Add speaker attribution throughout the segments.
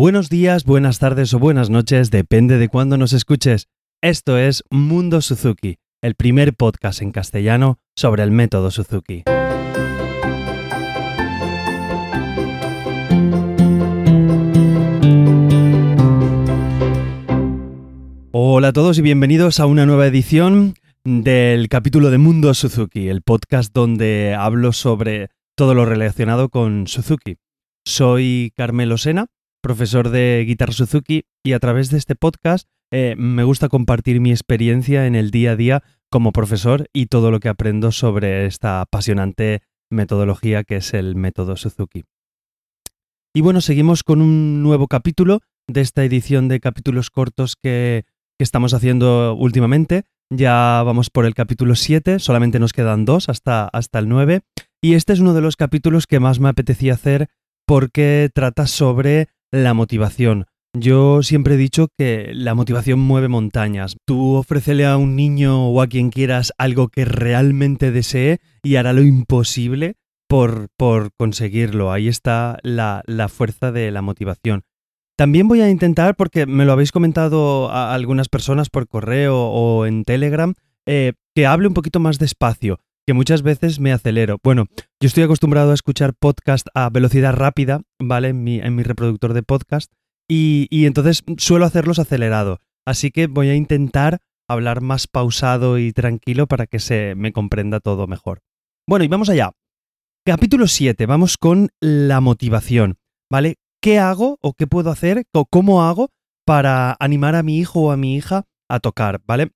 Speaker 1: Buenos días, buenas tardes o buenas noches, depende de cuándo nos escuches. Esto es Mundo Suzuki, el primer podcast en castellano sobre el método Suzuki. Hola a todos y bienvenidos a una nueva edición del capítulo de Mundo Suzuki, el podcast donde hablo sobre todo lo relacionado con Suzuki. Soy Carmelo Sena, profesor de guitarra Suzuki, y a través de este podcast eh, me gusta compartir mi experiencia en el día a día como profesor y todo lo que aprendo sobre esta apasionante metodología que es el método Suzuki. Y bueno, seguimos con un nuevo capítulo de esta edición de capítulos cortos que, que estamos haciendo últimamente. Ya vamos por el capítulo 7, solamente nos quedan dos hasta, hasta el 9. Y este es uno de los capítulos que más me apetecía hacer porque trata sobre la motivación. Yo siempre he dicho que la motivación mueve montañas. Tú ofrécele a un niño o a quien quieras algo que realmente desee y hará lo imposible por, por conseguirlo. Ahí está la, la, fuerza de la motivación. También voy a intentar, porque me lo habéis comentado a algunas personas por correo o en Telegram, eh, que hable un poquito más despacio que muchas veces me acelero. Bueno, yo estoy acostumbrado a escuchar podcast a velocidad rápida, ¿vale? En mi, en mi reproductor de podcast. Y, y, entonces suelo hacerlos acelerado. Así que voy a intentar hablar más pausado y tranquilo para que se me comprenda todo mejor. Bueno, y vamos allá. Capítulo 7, vamos con la motivación, ¿vale? ¿Qué hago o qué puedo hacer o cómo hago para animar a mi hijo o a mi hija a tocar, ¿vale?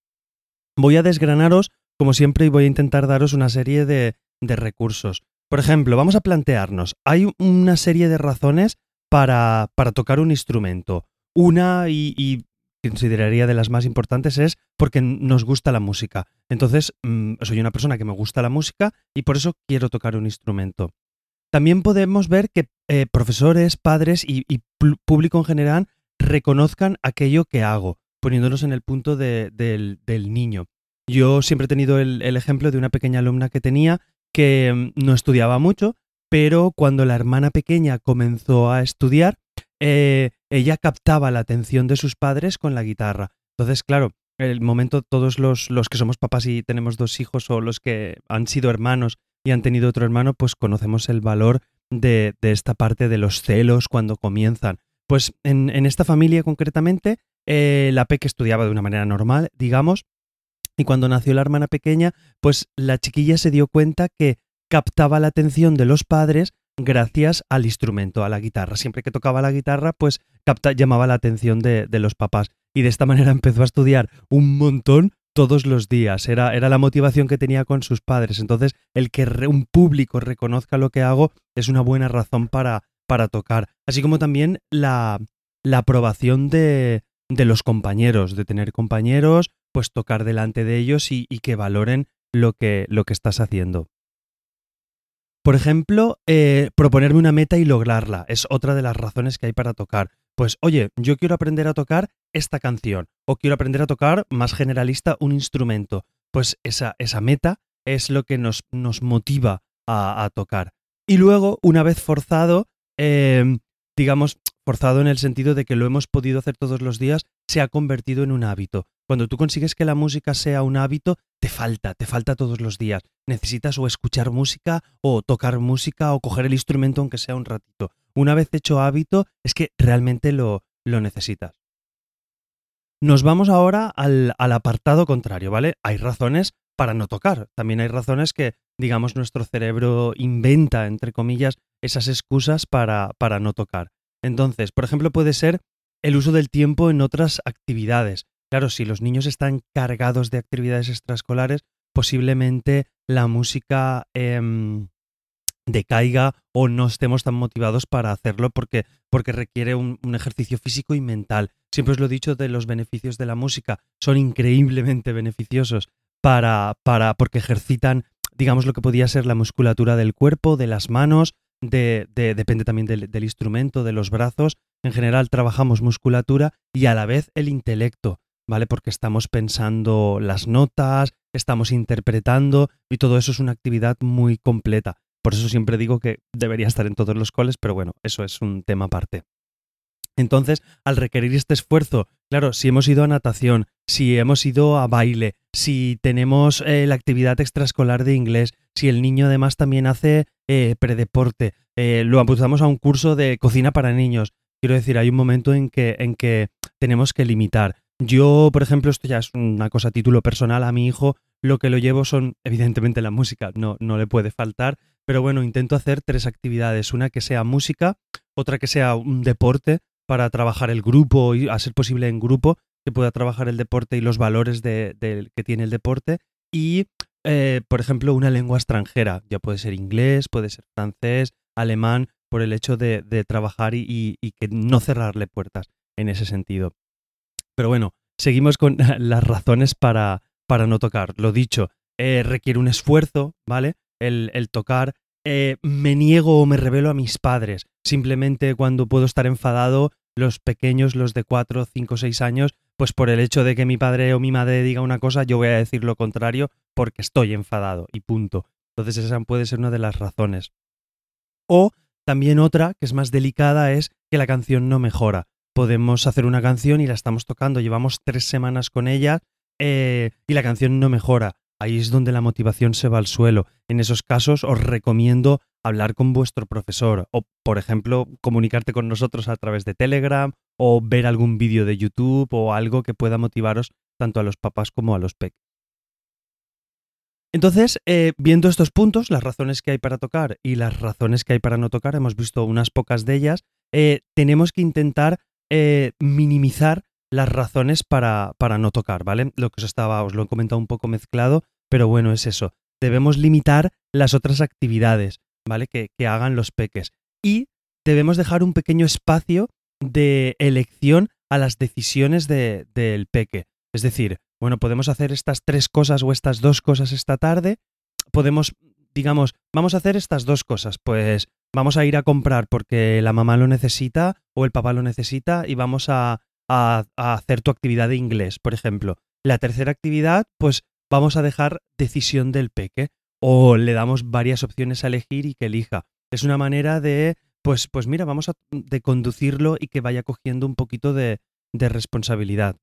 Speaker 1: Voy a desgranaros como siempre, voy a intentar daros una serie de, recursos. Por ejemplo, vamos a plantearnos, hay una serie de razones para, para tocar un instrumento. Una y, consideraría de las más importantes es porque nos gusta la música. Entonces, mm, soy una persona que me gusta la música y por eso quiero tocar un instrumento. También podemos ver que eh, profesores, padres y, público en general reconozcan aquello que hago, poniéndonos en el punto del niño. Yo siempre he tenido el, ejemplo de una pequeña alumna que tenía que mm, no estudiaba mucho, pero cuando la hermana pequeña comenzó a estudiar, eh, ella captaba la atención de sus padres con la guitarra. Entonces, claro, el momento todos los, los, que somos papás y tenemos dos hijos o los que han sido hermanos y han tenido otro hermano, pues conocemos el valor de, esta parte de los celos cuando comienzan. Pues en, esta familia concretamente, eh, la Peque estudiaba de una manera normal, digamos, y cuando nació la hermana pequeña, pues la chiquilla se dio cuenta que captaba la atención de los padres gracias al instrumento, a la guitarra. Siempre que tocaba la guitarra, pues llamaba la atención de, los papás. Y de esta manera empezó a estudiar un montón todos los días. Era, era la motivación que tenía con sus padres. Entonces, el que un público reconozca lo que hago es una buena razón para, para tocar. Así como también la, la aprobación de, de los compañeros, de tener compañeros pues tocar delante de ellos y, que valoren lo que, lo que estás haciendo. Por ejemplo, eh, proponerme una meta y lograrla es otra de las razones que hay para tocar. Pues, oye, yo quiero aprender a tocar esta canción o quiero aprender a tocar más generalista un instrumento. Pues esa, esa meta es lo que nos, nos motiva a, tocar. Y luego, una vez forzado, em, digamos, forzado en el sentido de que lo hemos podido hacer todos los días, se ha convertido en un hábito. Cuando tú consigues que la música sea un hábito, te falta, te falta todos los días. Necesitas o escuchar música o tocar música o coger el instrumento aunque sea un ratito. Una vez hecho hábito, es que realmente lo, lo necesitas. Nos vamos ahora al, al apartado contrario, ¿vale? Hay razones para no tocar. También hay razones que, digamos, nuestro cerebro inventa, entre comillas, esas excusas para, para no tocar. Entonces, por ejemplo, puede ser el uso del tiempo en otras actividades. Claro, si los niños están cargados de actividades extraescolares, posiblemente la música em, decaiga o no estemos tan motivados para hacerlo porque, porque requiere un, ejercicio físico y mental. Siempre os lo he dicho de los beneficios de la música, son increíblemente beneficiosos para, para, porque ejercitan, digamos, lo que podía ser la musculatura del cuerpo, de las manos, de, depende también del, instrumento, de los brazos. En general trabajamos musculatura y a la vez el intelecto, ¿vale? Porque estamos pensando las notas, estamos interpretando y todo eso es una actividad muy completa. Por eso siempre digo que debería estar en todos los coles, pero bueno, eso es un tema aparte. Entonces, al requerir este esfuerzo, claro, si hemos ido a natación, si hemos ido a baile, si tenemos eh, la actividad extraescolar de inglés, si el niño además también hace eh, predeporte, eh, lo apuntamos a un curso de cocina para niños. Quiero decir, hay un momento en que, en que tenemos que limitar. Yo, por ejemplo, esto ya es una cosa a título personal, a mi hijo lo que lo llevo son, evidentemente, la música, no, no le puede faltar, pero bueno, intento hacer tres actividades, una que sea música, otra que sea un deporte, para trabajar el grupo y a ser posible en grupo, que pueda trabajar el deporte y los valores de, que tiene el deporte. Y, eh, por ejemplo, una lengua extranjera, ya puede ser inglés, puede ser francés, alemán, por el hecho de, trabajar y, que no cerrarle puertas en ese sentido. Pero bueno, seguimos con las razones para, para no tocar. Lo dicho, eh, requiere un esfuerzo, ¿vale? El, el tocar eh, me niego o me revelo a mis padres. Simplemente cuando puedo estar enfadado, los pequeños, los de 4, 5, 6 años, pues por el hecho de que mi padre o mi madre diga una cosa, yo voy a decir lo contrario porque estoy enfadado y punto. Entonces esa puede ser una de las razones. O también otra, que es más delicada, es que la canción no mejora. Podemos hacer una canción y la estamos tocando, llevamos tres semanas con ella eh, y la canción no mejora ahí es donde la motivación se va al suelo. En esos casos os recomiendo hablar con vuestro profesor o, por ejemplo, comunicarte con nosotros a través de Telegram o ver algún vídeo de YouTube o algo que pueda motivaros tanto a los papás como a los peques. Entonces, eh, viendo estos puntos, las razones que hay para tocar y las razones que hay para no tocar, hemos visto unas pocas de ellas, eh, tenemos que intentar eh, minimizar las razones para, para, no tocar, ¿vale? Lo que os estaba, os lo he comentado un poco mezclado, pero bueno, es eso. Debemos limitar las otras actividades, ¿vale? Que, hagan los peques. Y debemos dejar un pequeño espacio de elección a las decisiones del peque. Es decir, bueno, podemos hacer estas tres cosas o estas dos cosas esta tarde. Podemos, digamos, vamos a hacer estas dos cosas. Pues vamos a ir a comprar porque la mamá lo necesita o el papá lo necesita y vamos a, a hacer tu actividad de inglés, por ejemplo. La tercera actividad, pues vamos a dejar decisión del peque o le damos varias opciones a elegir y que elija. Es una manera de, pues, pues mira, vamos a de conducirlo y que vaya cogiendo un poquito de, de responsabilidad.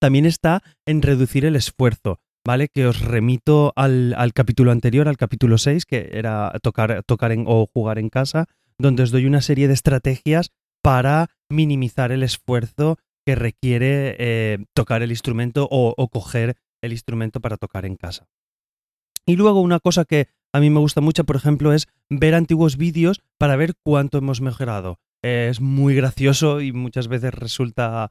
Speaker 1: También está en reducir el esfuerzo, ¿vale? Que os remito al, al capítulo anterior, al capítulo 6, que era tocar, tocar en, o jugar en casa, donde os doy una serie de estrategias para minimizar el esfuerzo que requiere eh, tocar el instrumento o, o coger el instrumento para tocar en casa. Y luego una cosa que a mí me gusta mucho, por ejemplo, es ver antiguos vídeos para ver cuánto hemos mejorado. Es muy gracioso y muchas veces resulta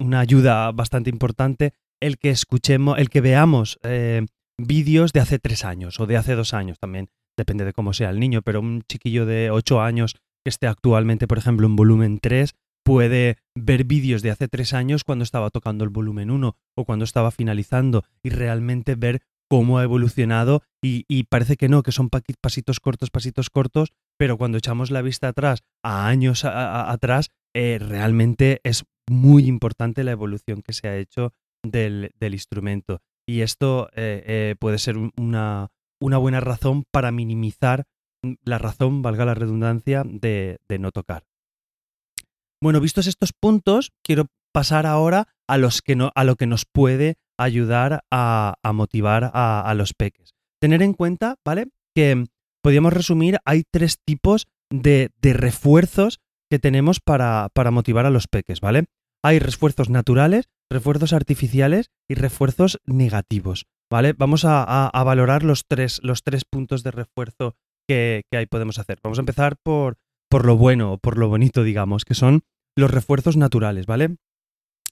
Speaker 1: una ayuda bastante importante el que escuchemos, el que veamos eh, vídeos de hace tres años o de hace dos años también, depende de cómo sea el niño, pero un chiquillo de ocho años que esté actualmente, por ejemplo, en volumen 3, puede ver vídeos de hace tres años cuando estaba tocando el volumen 1 o cuando estaba finalizando y realmente ver cómo ha evolucionado y, parece que no, que son pasitos cortos, pasitos cortos, pero cuando echamos la vista atrás, a años atrás, eh, realmente es muy importante la evolución que se ha hecho del, instrumento. Y esto eh, eh, puede ser una, buena razón para minimizar la razón, valga la redundancia, de no tocar. Bueno, vistos estos puntos, quiero pasar ahora a, los que no, a lo que nos puede ayudar a, motivar a, los peques. Tener en cuenta, ¿vale? Que podríamos resumir, hay tres tipos de, refuerzos que tenemos para, para, motivar a los peques, ¿vale? Hay refuerzos naturales, refuerzos artificiales y refuerzos negativos, ¿vale? Vamos a, valorar los tres, los tres puntos de refuerzo que, que ahí podemos hacer. Vamos a empezar por, por lo bueno o por lo bonito, digamos, que son los refuerzos naturales, ¿vale?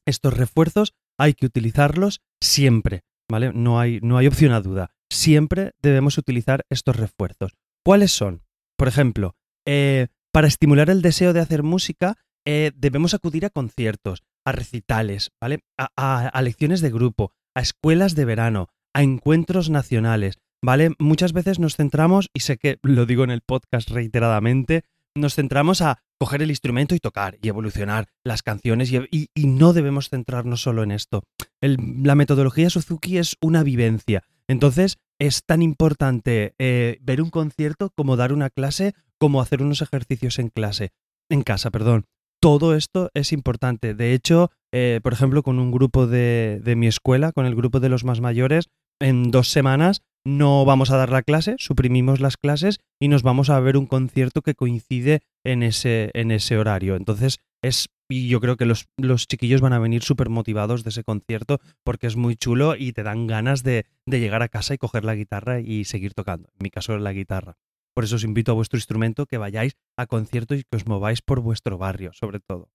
Speaker 1: Estos refuerzos hay que utilizarlos siempre, ¿vale? No hay, no hay opción a duda. Siempre debemos utilizar estos refuerzos. ¿Cuáles son? Por ejemplo, eh, para estimular el deseo de hacer música, eh, debemos acudir a conciertos, a recitales, ¿vale? a lecciones de grupo, a escuelas de verano, a encuentros nacionales, ¿vale? Muchas veces nos centramos, y sé que lo digo en el podcast reiteradamente, nos centramos a coger el instrumento y tocar y evolucionar las canciones y, no debemos centrarnos solo en esto. la metodología Suzuki es una vivencia. Entonces es tan importante eh, ver un concierto como dar una clase, como hacer unos ejercicios en clase, en casa, perdón. Todo esto es importante. De hecho, eh, por ejemplo, con un grupo de, de mi escuela, con el grupo de los más mayores, en dos semanas no vamos a dar la clase, suprimimos las clases y nos vamos a ver un concierto que coincide en ese, en ese horario. Entonces, es, y yo creo que los, los chiquillos van a venir súper motivados de ese concierto porque es muy chulo y te dan ganas de, de llegar a casa y coger la guitarra y seguir tocando. En mi caso, la guitarra. Por eso os invito a vuestro instrumento que vayáis a conciertos y que os mováis por vuestro barrio, sobre todo.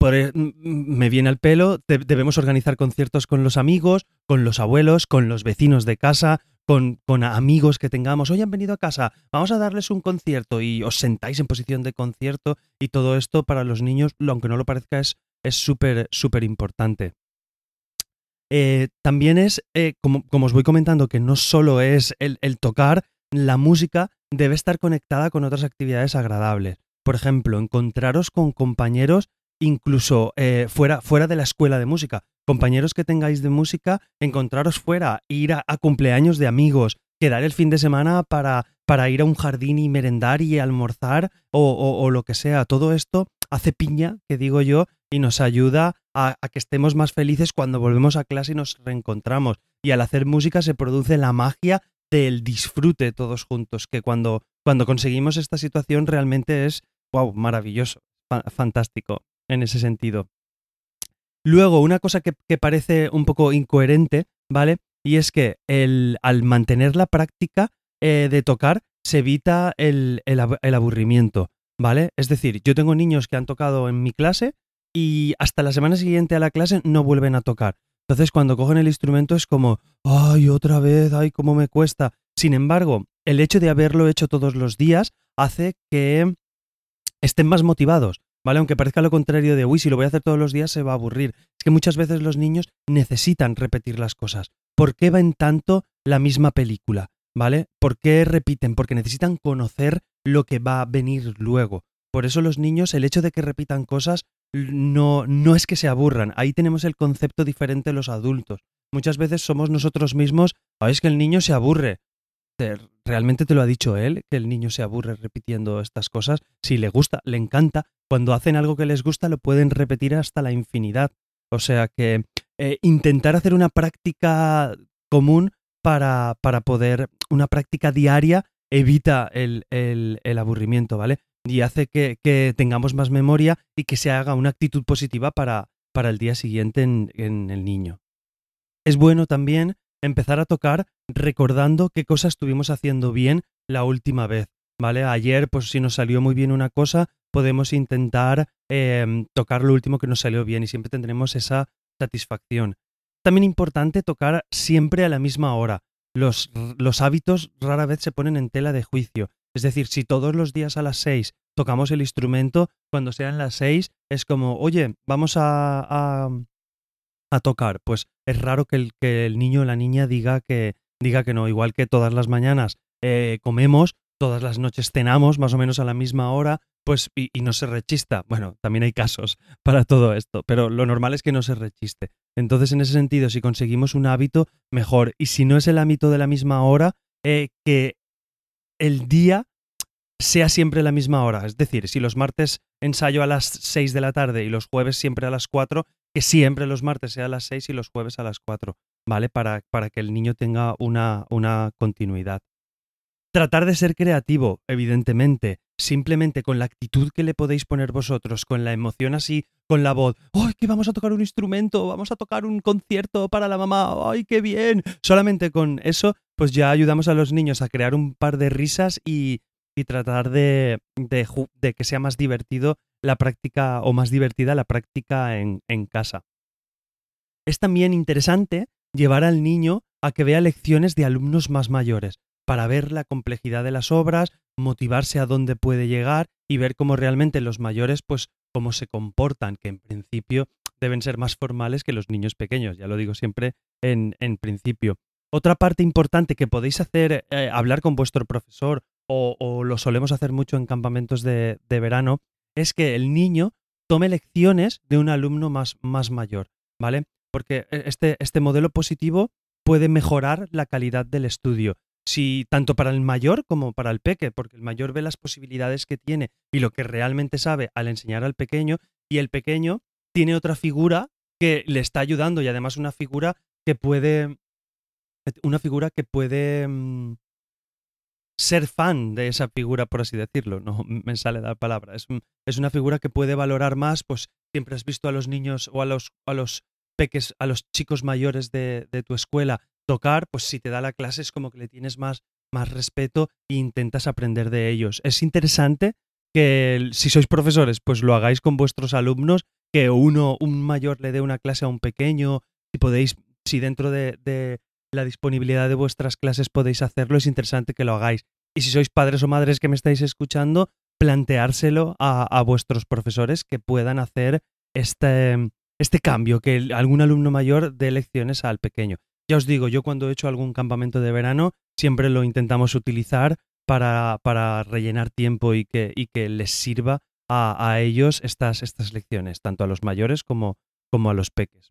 Speaker 1: Por, e, me viene al pelo, debemos organizar conciertos con los amigos, con los abuelos, con los vecinos de casa, con, amigos que tengamos. Hoy han venido a casa, vamos a darles un concierto y os sentáis en posición de concierto y todo esto para los niños, aunque no lo parezca, es súper, súper importante. Eh, también es, eh, como, os voy comentando, que no solo es el tocar, la música debe estar conectada con otras actividades agradables. Por ejemplo, encontraros con compañeros incluso eh, fuera, fuera de la escuela de música. Compañeros que tengáis de música, encontraros fuera, ir a, cumpleaños de amigos, quedar el fin de semana para, para, ir a un jardín y merendar y almorzar o, o, lo que sea. Todo esto hace piña, que digo yo, y nos ayuda a, a, que estemos más felices cuando volvemos a clase y nos reencontramos. Y al hacer música se produce la magia del disfrute todos juntos, que cuando, cuando conseguimos esta situación realmente es, wow, maravilloso, fantástico en ese sentido. Luego, una cosa que, parece un poco incoherente, ¿vale? Y es que el, al mantener la práctica eh, de tocar se evita el, el, aburrimiento, ¿vale? Es decir, yo tengo niños que han tocado en mi clase y hasta la semana siguiente a la clase no vuelven a tocar. Entonces, cuando cogen el instrumento es como, ay, otra vez, ay, cómo me cuesta. Sin embargo, el hecho de haberlo hecho todos los días hace que estén más motivados, ¿vale? Aunque parezca lo contrario de, uy, si lo voy a hacer todos los días se va a aburrir. Es que muchas veces los niños necesitan repetir las cosas. ¿Por qué ven tanto la misma película? ¿Vale? ¿Por qué repiten? Porque necesitan conocer lo que va a venir luego. Por eso los niños, el hecho de que repitan cosas no, no es que se aburran. Ahí tenemos el concepto diferente de los adultos. Muchas veces somos nosotros mismos, ah, es que el niño se aburre realmente te lo ha dicho él, que el niño se aburre repitiendo estas cosas. Si le gusta, le encanta. Cuando hacen algo que les gusta, lo pueden repetir hasta la infinidad. O sea que eh, intentar hacer una práctica común para, para, poder, una práctica diaria, evita el, el, aburrimiento, ¿vale? Y hace que, tengamos más memoria y que se haga una actitud positiva para, para el día siguiente en, en el niño. Es bueno también empezar a tocar recordando qué cosas estuvimos haciendo bien la última vez, ¿vale? Ayer, pues si nos salió muy bien una cosa, podemos intentar em, tocar lo último que nos salió bien y siempre tendremos esa satisfacción. También importante tocar siempre a la misma hora. Los, los hábitos rara vez se ponen en tela de juicio. Es decir, si todos los días a las seis tocamos el instrumento, cuando sean las seis es como, oye, vamos a, a tocar. Pues es raro que el, que el niño o la niña diga que, diga que no. Igual que todas las mañanas eh, comemos, todas las noches cenamos más o menos a la misma hora, pues y, no se rechista. Bueno, también hay casos para todo esto, pero lo normal es que no se rechiste. Entonces, en ese sentido, si conseguimos un hábito, mejor. Y si no es el ámbito de la misma hora, eh, que el día sea siempre la misma hora. Es decir, si los martes ensayo a las 6 de la tarde y los jueves siempre a las 4, que siempre los martes sea a las 6 y los jueves a las 4, ¿vale? Para, para que el niño tenga una, una continuidad. Tratar de ser creativo, evidentemente, simplemente con la actitud que le podéis poner vosotros, con la emoción así, con la voz, ¡ay, que vamos a tocar un instrumento! Vamos a tocar un concierto para la mamá, ¡ay, qué bien! Solamente con eso, pues ya ayudamos a los niños a crear un par de risas y, y tratar de, de, que sea más divertido la práctica o más divertida la práctica en, en casa. Es también interesante llevar al niño a que vea lecciones de alumnos más mayores para ver la complejidad de las obras, motivarse a dónde puede llegar y ver cómo realmente los mayores, pues, cómo se comportan, que en principio deben ser más formales que los niños pequeños, ya lo digo siempre en, en principio. Otra parte importante que podéis hacer, eh, hablar con vuestro profesor o, lo solemos hacer mucho en campamentos de, verano, es que el niño tome lecciones de un alumno más, más mayor, ¿vale? Porque e, este, este modelo positivo puede mejorar la calidad del estudio. Si tanto para el mayor como para el peque, porque el mayor ve las posibilidades que tiene y lo que realmente sabe al enseñar al pequeño, y el pequeño tiene otra figura que le está ayudando y además una figura que puede una figura que puede mm, ser fan de esa figura, por así decirlo, no me sale la palabra. Es, es, una figura que puede valorar más, pues siempre has visto a los niños o a los, a los peques, a los chicos mayores de, de tu escuela tocar, pues si te da la clase es como que le tienes más, más respeto e intentas aprender de ellos. Es interesante que si sois profesores, pues lo hagáis con vuestros alumnos, que uno, un mayor le dé una clase a un pequeño, si podéis, si dentro de, la disponibilidad de vuestras clases podéis hacerlo, es interesante que lo hagáis. Y si sois padres o madres que me estáis escuchando, planteárselo a, a vuestros profesores que puedan hacer este, este cambio, que algún alumno mayor dé lecciones al pequeño. Ya os digo, yo cuando he hecho algún campamento de verano, siempre lo intentamos utilizar para, para rellenar tiempo y que, y que les sirva a, a, ellos estas, estas lecciones, tanto a los mayores como, como a los peques.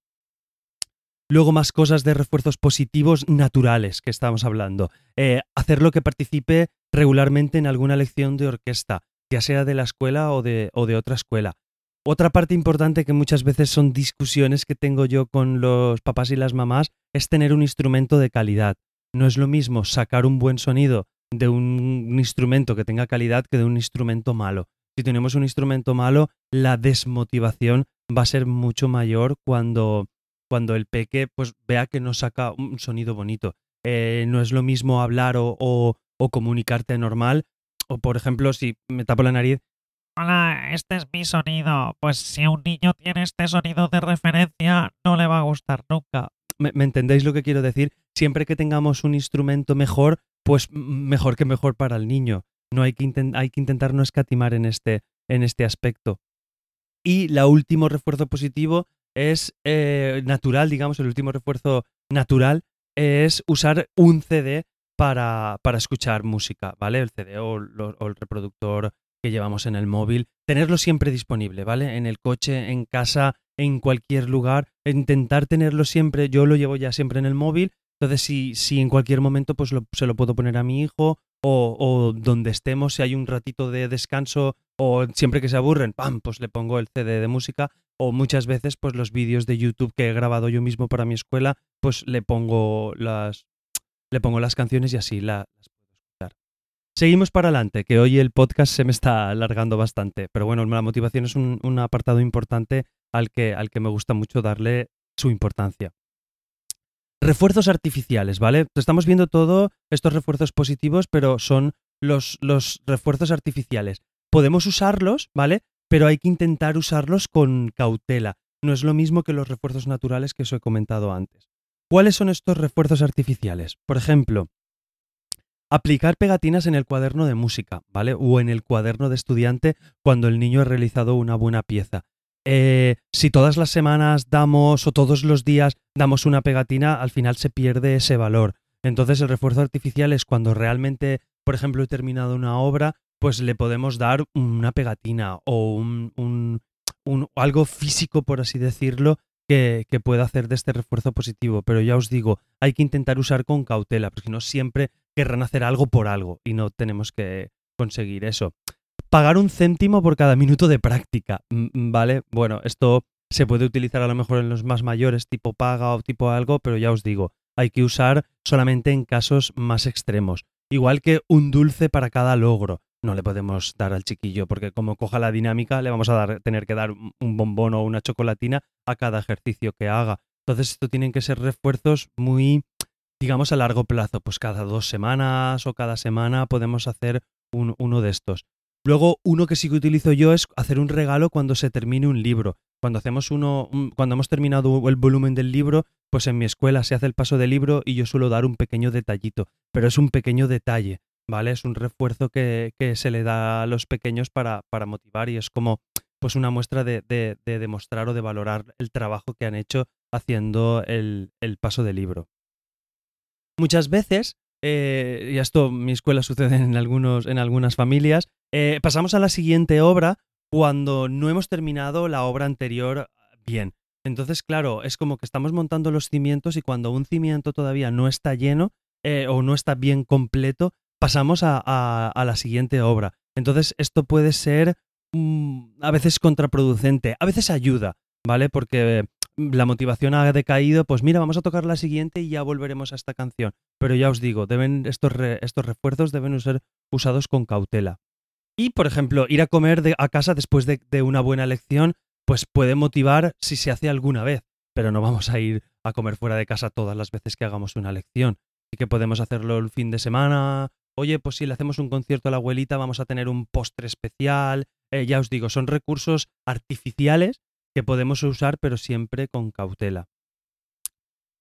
Speaker 1: Luego más cosas de refuerzos positivos naturales que estamos hablando. Eh, hacerlo que participe regularmente en alguna lección de orquesta, ya sea de la escuela o de, o de otra escuela. Otra parte importante que muchas veces son discusiones que tengo yo con los papás y las mamás es tener un instrumento de calidad. No es lo mismo sacar un buen sonido de un instrumento que tenga calidad que de un instrumento malo. Si tenemos un instrumento malo, la desmotivación va a ser mucho mayor cuando, cuando el peque pues, vea que no saca un sonido bonito. Eh, no es lo mismo hablar o, o, o comunicarte normal. O, por ejemplo, si me tapo la nariz
Speaker 2: hola, este es mi sonido. Pues si un niño tiene este sonido de referencia, no le va a gustar nunca.
Speaker 1: ¿Me, entendéis lo que quiero decir? Siempre que tengamos un instrumento mejor, pues mejor que mejor para el niño. No hay que, hay que intentar no escatimar en este, en este aspecto. Y el último refuerzo positivo es eh, natural, digamos, el último refuerzo natural es usar un CD para, para escuchar música, ¿vale? El CD o el reproductor que llevamos en el móvil, tenerlo siempre disponible, ¿vale? En el coche, en casa, en cualquier lugar, intentar tenerlo siempre, yo lo llevo ya siempre en el móvil, entonces si, si en cualquier momento pues se lo puedo poner a mi hijo o, o, donde estemos, si hay un ratito de descanso o siempre que se aburren, ¡pam! pues le pongo el CD de música o muchas veces pues los vídeos de YouTube que he grabado yo mismo para mi escuela, pues le pongo las, le pongo las canciones y así las Seguimos para adelante, que hoy el podcast se me está alargando bastante, pero bueno, la motivación es un, apartado importante al que, al que me gusta mucho darle su importancia. Refuerzos artificiales, ¿vale? Estamos viendo todo estos refuerzos positivos, pero son los, los refuerzos artificiales. Podemos usarlos, ¿vale? Pero hay que intentar usarlos con cautela. No es lo mismo que los refuerzos naturales que os he comentado antes. ¿Cuáles son estos refuerzos artificiales? Por ejemplo, Aplicar pegatinas en el cuaderno de música, ¿vale? O en el cuaderno de estudiante cuando el niño ha realizado una buena pieza. Eh, si todas las semanas damos o todos los días damos una pegatina, al final se pierde ese valor. Entonces el refuerzo artificial es cuando realmente, por ejemplo, he terminado una obra, pues le podemos dar una pegatina o un, un, un algo físico, por así decirlo, que, que, pueda hacer de este refuerzo positivo. Pero ya os digo, hay que intentar usar con cautela, porque no siempre querrán hacer algo por algo y no tenemos que conseguir eso. Pagar un céntimo por cada minuto de práctica, ¿vale? Bueno, esto se puede utilizar a lo mejor en los más mayores, tipo paga o tipo algo, pero ya os digo, hay que usar solamente en casos más extremos. Igual que un dulce para cada logro. No le podemos dar al chiquillo, porque como coja la dinámica, le vamos a dar, tener que dar un bombón o una chocolatina a cada ejercicio que haga. Entonces, esto tienen que ser refuerzos muy digamos a largo plazo, pues cada dos semanas o cada semana podemos hacer un, uno de estos. Luego, uno que sí que utilizo yo es hacer un regalo cuando se termine un libro. Cuando hacemos uno, un, cuando hemos terminado el volumen del libro, pues en mi escuela se hace el paso del libro y yo suelo dar un pequeño detallito, pero es un pequeño detalle, ¿vale? Es un refuerzo que, que se le da a los pequeños para, para motivar y es como pues una muestra de, de, de, demostrar o de valorar el trabajo que han hecho haciendo el, el paso del libro. Muchas veces, eh, y esto en mi escuela sucede en, algunos, en algunas familias, eh, pasamos a la siguiente obra cuando no hemos terminado la obra anterior bien. Entonces, claro, es como que estamos montando los cimientos y cuando un cimiento todavía no está lleno, eh, o no está bien completo, pasamos a, a, la siguiente obra. Entonces, esto puede ser mm, a veces contraproducente, a veces ayuda, ¿vale? Porque la motivación ha decaído, pues mira, vamos a tocar la siguiente y ya volveremos a esta canción. Pero ya os digo, deben, estos, estos refuerzos deben ser usados con cautela. Y, por ejemplo, ir a comer a casa después de, una buena lección, pues puede motivar si se hace alguna vez, pero no vamos a ir a comer fuera de casa todas las veces que hagamos una lección. Y que podemos hacerlo el fin de semana. Oye, pues si le hacemos un concierto a la abuelita, vamos a tener un postre especial. Eh, ya os digo, son recursos artificiales que podemos usar, pero siempre con cautela.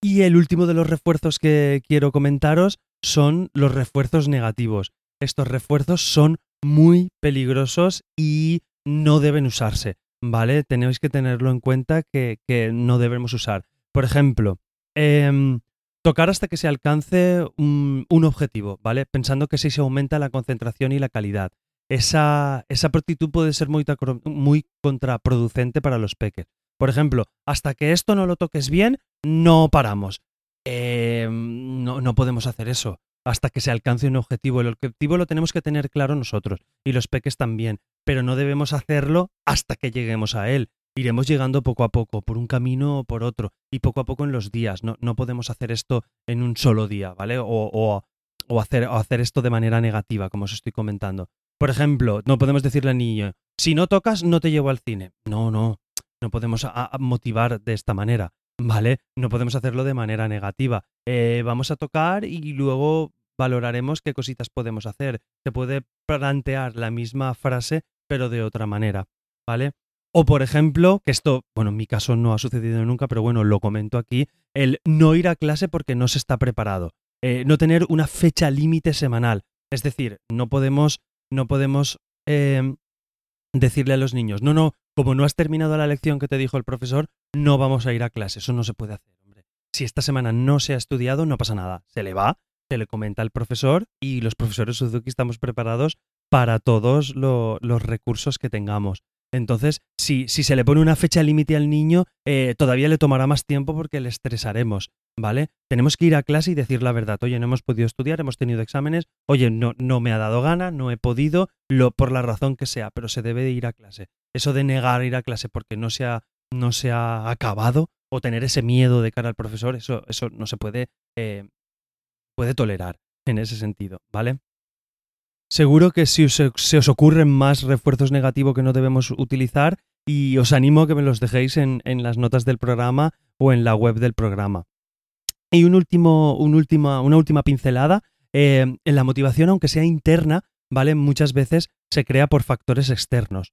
Speaker 1: Y el último de los refuerzos que quiero comentaros son los refuerzos negativos. Estos refuerzos son muy peligrosos y no deben usarse, ¿vale? Tenéis que tenerlo en cuenta que, no debemos usar. Por ejemplo, em, tocar hasta que se alcance un, un, objetivo, ¿vale? Pensando que si se aumenta la concentración y la calidad esa, esa puede ser muy, muy contraproducente para los peques. Por ejemplo, hasta que esto no lo toques bien, no paramos. Em, no, no podemos hacer eso hasta que se alcance un objetivo. El objetivo lo tenemos que tener claro nosotros y los peques también, pero no debemos hacerlo hasta que lleguemos a él. Iremos llegando poco a poco, por un camino o por otro, y poco a poco en los días. No, no podemos hacer esto en un solo día, ¿vale? O, o, o, hacer, o hacer esto de manera negativa, como os estoy comentando. Por ejemplo, no podemos decirle al niño, si no tocas, no te llevo al cine. No, no, no podemos motivar de esta manera, ¿vale? No podemos hacerlo de manera negativa. Eh, vamos a tocar y luego valoraremos qué cositas podemos hacer. Se puede plantear la misma frase, pero de otra manera, ¿vale? O por ejemplo, que esto, bueno, en mi caso no ha sucedido nunca, pero bueno, lo comento aquí, el no ir a clase porque no se está preparado. Eh, no tener una fecha límite semanal. Es decir, no podemos no podemos em, decirle a los niños, no, no, como no has terminado la lección que te dijo el profesor, no vamos a ir a clase. Eso no se puede hacer, hombre. Si esta semana no se ha estudiado, no pasa nada. Se le va, se le comenta al profesor y los profesores Suzuki estamos preparados para todos los recursos que tengamos. Entonces, si, si se le pone una fecha límite al niño, eh, todavía le tomará más tiempo porque le estresaremos, ¿vale? Tenemos que ir a clase y decir la verdad. Oye, no hemos podido estudiar, hemos tenido exámenes, oye, no, no me ha dado gana, no he podido, lo, por la razón que sea, pero se debe de ir a clase. Eso de negar ir a clase porque no se ha, no se ha acabado o tener ese miedo de cara al profesor, eso, eso no se puede, eh, puede tolerar en ese sentido, ¿vale? Seguro que si se os ocurren más refuerzos negativos que no debemos utilizar y os animo a que me los dejéis en, las notas del programa o en la web del programa. Y un último, última, una última pincelada. Eh, en la motivación, aunque sea interna, ¿vale? Muchas veces se crea por factores externos.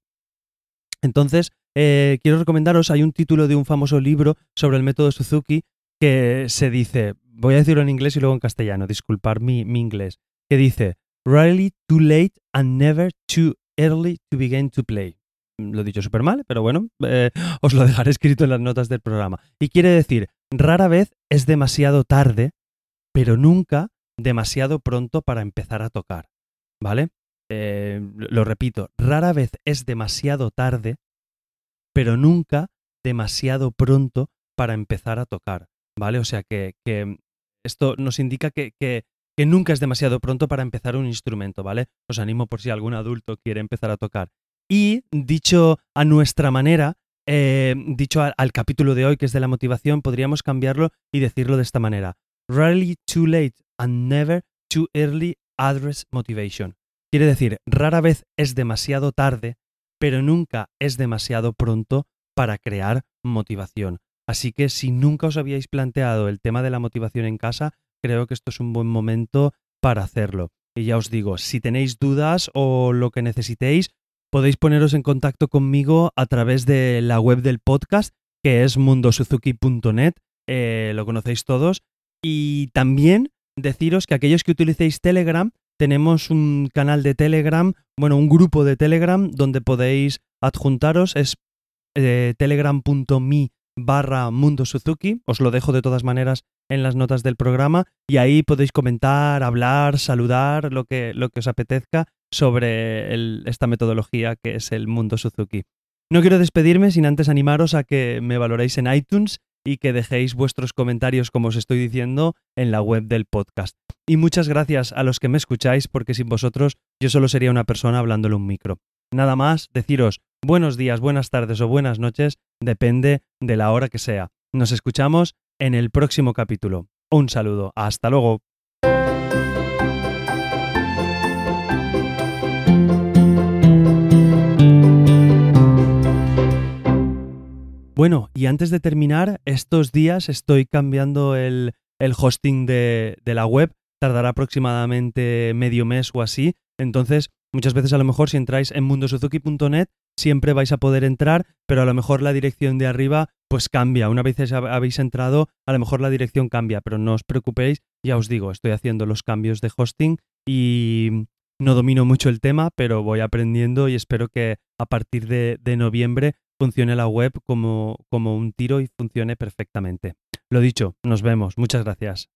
Speaker 1: Entonces, eh, quiero recomendaros, hay un título de un famoso libro sobre el método Suzuki que se dice, voy a decirlo en inglés y luego en castellano, disculpar mi, mi inglés, que dice, Rarely too late and never too early to begin to play. Lo he dicho súper mal, pero bueno, eh, os lo dejaré escrito en las notas del programa. Y quiere decir, rara vez es demasiado tarde, pero nunca demasiado pronto para empezar a tocar. ¿Vale? Eh, lo repito, rara vez es demasiado tarde, pero nunca demasiado pronto para empezar a tocar. ¿Vale? O sea que, esto nos indica que, que nunca es demasiado pronto para empezar un instrumento, ¿vale? Os animo por si algún adulto quiere empezar a tocar. Y dicho a nuestra manera, eh, dicho al, capítulo de hoy, que es de la motivación, podríamos cambiarlo y decirlo de esta manera. Rarely too late and never too early address motivation. Quiere decir, rara vez es demasiado tarde, pero nunca es demasiado pronto para crear motivación. Así que si nunca os habíais planteado el tema de la motivación en casa, creo que esto es un buen momento para hacerlo. Y ya os digo, si tenéis dudas o lo que necesitéis, podéis poneros en contacto conmigo a través de la web del podcast, que es mundosuzuki.net, eh, lo conocéis todos. Y también deciros que aquellos que utilicéis Telegram, tenemos un canal de Telegram, bueno, un grupo de Telegram donde podéis adjuntaros, es eh, telegram.me barra. Os lo dejo de todas maneras en las notas del programa y ahí podéis comentar, hablar, saludar, lo que, lo que os apetezca sobre esta metodología que es el Mundo Suzuki. No quiero despedirme sin antes animaros a que me valoréis en iTunes y que dejéis vuestros comentarios, como os estoy diciendo, en la web del podcast. Y muchas gracias a los que me escucháis, porque sin vosotros yo solo sería una persona hablándole un micro. Nada más, deciros buenos días, buenas tardes o buenas noches, depende de la hora que sea. Nos escuchamos en el próximo capítulo. Un saludo, hasta luego. Bueno, y antes de terminar, estos días estoy cambiando el, hosting de, de, la web. Tardará aproximadamente medio mes o así. Entonces, muchas veces a lo mejor si entráis en mundosuzuki.net siempre vais a poder entrar, pero a lo mejor la dirección de arriba pues cambia. Una vez habéis entrado, a lo mejor la dirección cambia, pero no os preocupéis, ya os digo, estoy haciendo los cambios de hosting y no domino mucho el tema, pero voy aprendiendo y espero que a partir de, noviembre funcione la web como, como un tiro y funcione perfectamente. Lo dicho, nos vemos. Muchas gracias.